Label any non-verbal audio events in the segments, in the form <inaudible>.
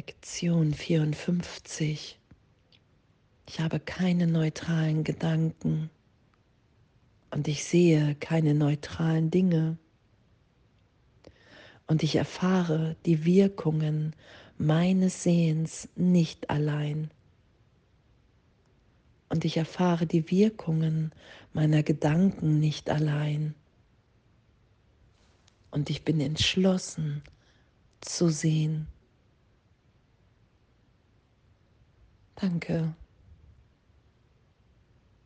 Lektion 54. Ich habe keine neutralen Gedanken und ich sehe keine neutralen Dinge und ich erfahre die Wirkungen meines Sehens nicht allein. Und ich erfahre die Wirkungen meiner Gedanken nicht allein. Und ich bin entschlossen zu sehen. Danke.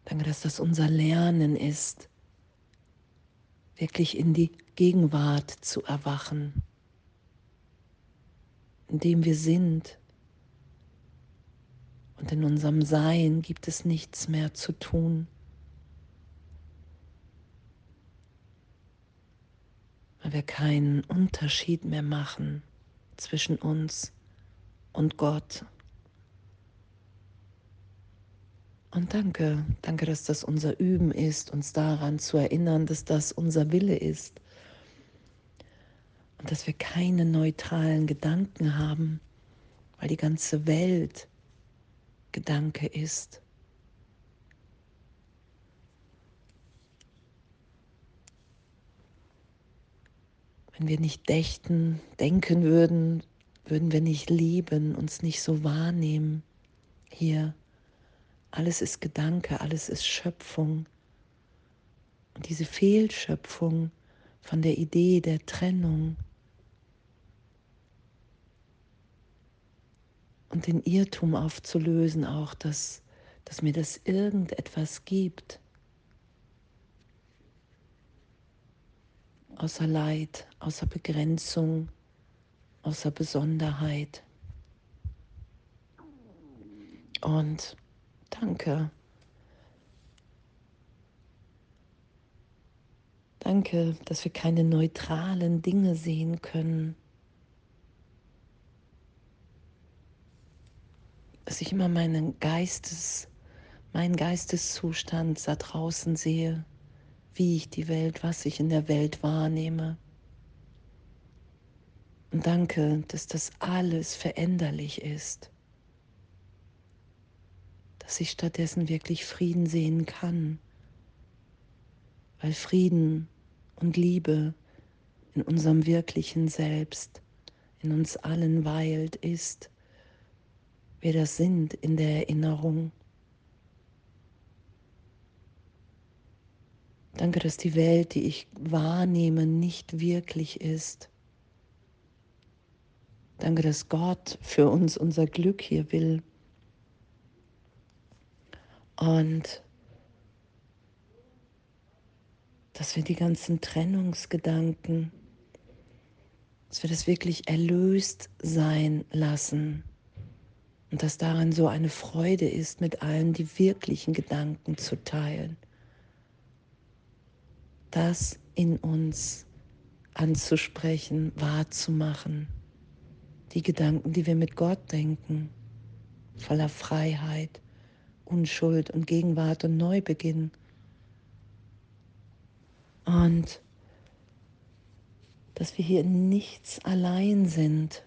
Danke, dass das unser Lernen ist, wirklich in die Gegenwart zu erwachen, in dem wir sind. Und in unserem Sein gibt es nichts mehr zu tun. Weil wir keinen Unterschied mehr machen zwischen uns und Gott. Und danke, danke, dass das unser Üben ist, uns daran zu erinnern, dass das unser Wille ist. Und dass wir keine neutralen Gedanken haben, weil die ganze Welt Gedanke ist. Wenn wir nicht dächten, denken würden, würden wir nicht lieben, uns nicht so wahrnehmen hier alles ist Gedanke, alles ist Schöpfung. Und diese Fehlschöpfung von der Idee der Trennung und den Irrtum aufzulösen, auch dass, dass mir das irgendetwas gibt, außer Leid, außer Begrenzung, außer Besonderheit. Und Danke. Danke, dass wir keine neutralen Dinge sehen können. Dass ich immer meinen Geistes, meinen Geisteszustand da draußen sehe, wie ich die Welt, was ich in der Welt wahrnehme. Und danke, dass das alles veränderlich ist dass ich stattdessen wirklich Frieden sehen kann, weil Frieden und Liebe in unserem wirklichen Selbst, in uns allen weilt, ist, wir das sind in der Erinnerung. Danke, dass die Welt, die ich wahrnehme, nicht wirklich ist. Danke, dass Gott für uns unser Glück hier will. Und dass wir die ganzen Trennungsgedanken, dass wir das wirklich erlöst sein lassen und dass daran so eine Freude ist, mit allen die wirklichen Gedanken zu teilen. Das in uns anzusprechen, wahrzumachen. Die Gedanken, die wir mit Gott denken, voller Freiheit, Unschuld und Gegenwart und Neubeginn. Und dass wir hier nichts allein sind,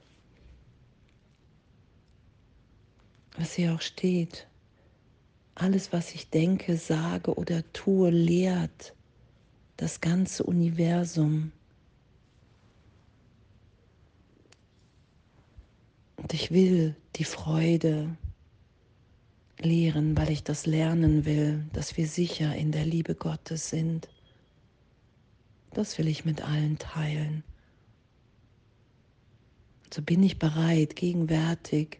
was hier auch steht. Alles, was ich denke, sage oder tue, lehrt das ganze Universum. Und ich will die Freude, lehren, weil ich das lernen will, dass wir sicher in der Liebe Gottes sind. Das will ich mit allen teilen. So bin ich bereit, gegenwärtig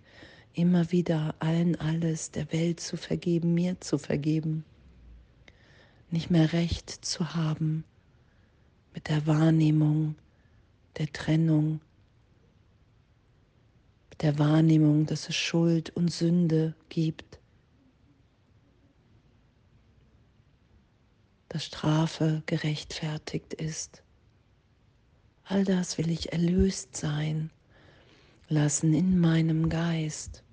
immer wieder allen alles der Welt zu vergeben, mir zu vergeben, nicht mehr recht zu haben mit der Wahrnehmung der Trennung, mit der Wahrnehmung, dass es Schuld und Sünde gibt dass Strafe gerechtfertigt ist. All das will ich erlöst sein lassen in meinem Geist.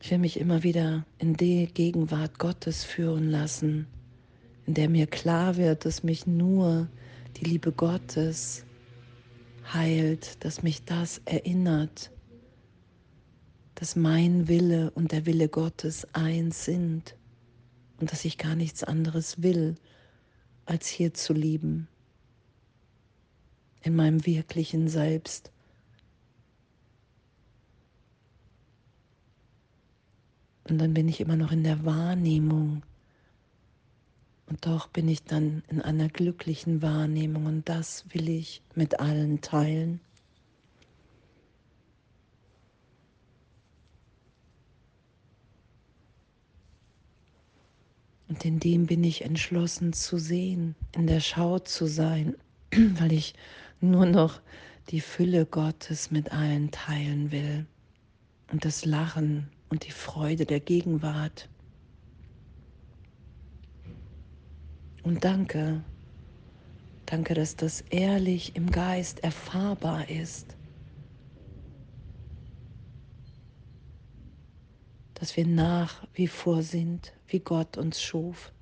Ich will mich immer wieder in die Gegenwart Gottes führen lassen, in der mir klar wird, dass mich nur die Liebe Gottes heilt, dass mich das erinnert, dass mein Wille und der Wille Gottes eins sind und dass ich gar nichts anderes will, als hier zu lieben, in meinem wirklichen Selbst. Und dann bin ich immer noch in der Wahrnehmung. Und doch bin ich dann in einer glücklichen Wahrnehmung und das will ich mit allen teilen. Und in dem bin ich entschlossen zu sehen, in der Schau zu sein, <clears throat> weil ich nur noch die Fülle Gottes mit allen teilen will und das Lachen und die Freude der Gegenwart. Und danke, danke, dass das ehrlich im Geist erfahrbar ist. Dass wir nach wie vor sind, wie Gott uns schuf.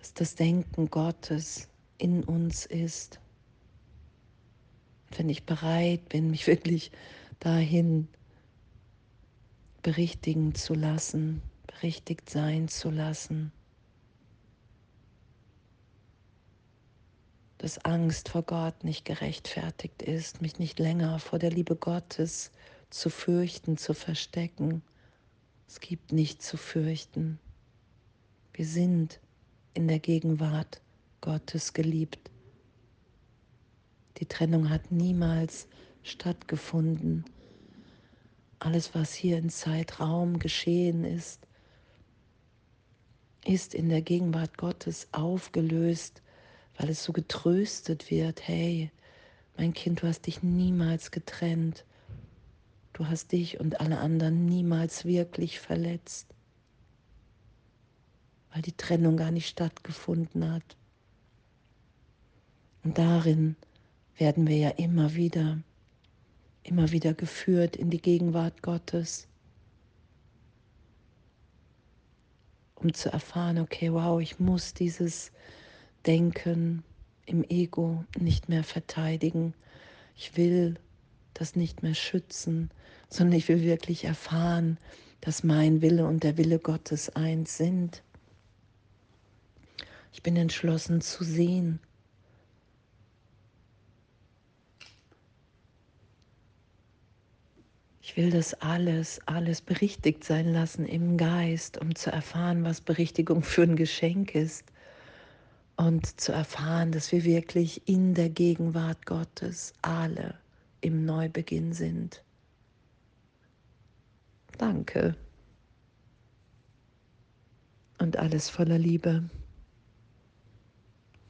Dass das Denken Gottes in uns ist. Und wenn ich bereit bin, mich <laughs> wirklich dahin berichtigen zu lassen, berichtigt sein zu lassen. Dass Angst vor Gott nicht gerechtfertigt ist, mich nicht länger vor der Liebe Gottes zu fürchten, zu verstecken. Es gibt nichts zu fürchten. Wir sind in der Gegenwart Gottes geliebt. Die Trennung hat niemals stattgefunden alles, was hier in Zeitraum geschehen ist, ist in der Gegenwart Gottes aufgelöst, weil es so getröstet wird. Hey, mein Kind, du hast dich niemals getrennt. Du hast dich und alle anderen niemals wirklich verletzt, weil die Trennung gar nicht stattgefunden hat. Und darin werden wir ja immer wieder immer wieder geführt in die Gegenwart Gottes, um zu erfahren, okay, wow, ich muss dieses Denken im Ego nicht mehr verteidigen. Ich will das nicht mehr schützen, sondern ich will wirklich erfahren, dass mein Wille und der Wille Gottes eins sind. Ich bin entschlossen zu sehen, Ich will das alles, alles berichtigt sein lassen im Geist, um zu erfahren, was Berichtigung für ein Geschenk ist. Und zu erfahren, dass wir wirklich in der Gegenwart Gottes alle im Neubeginn sind. Danke. Und alles voller Liebe.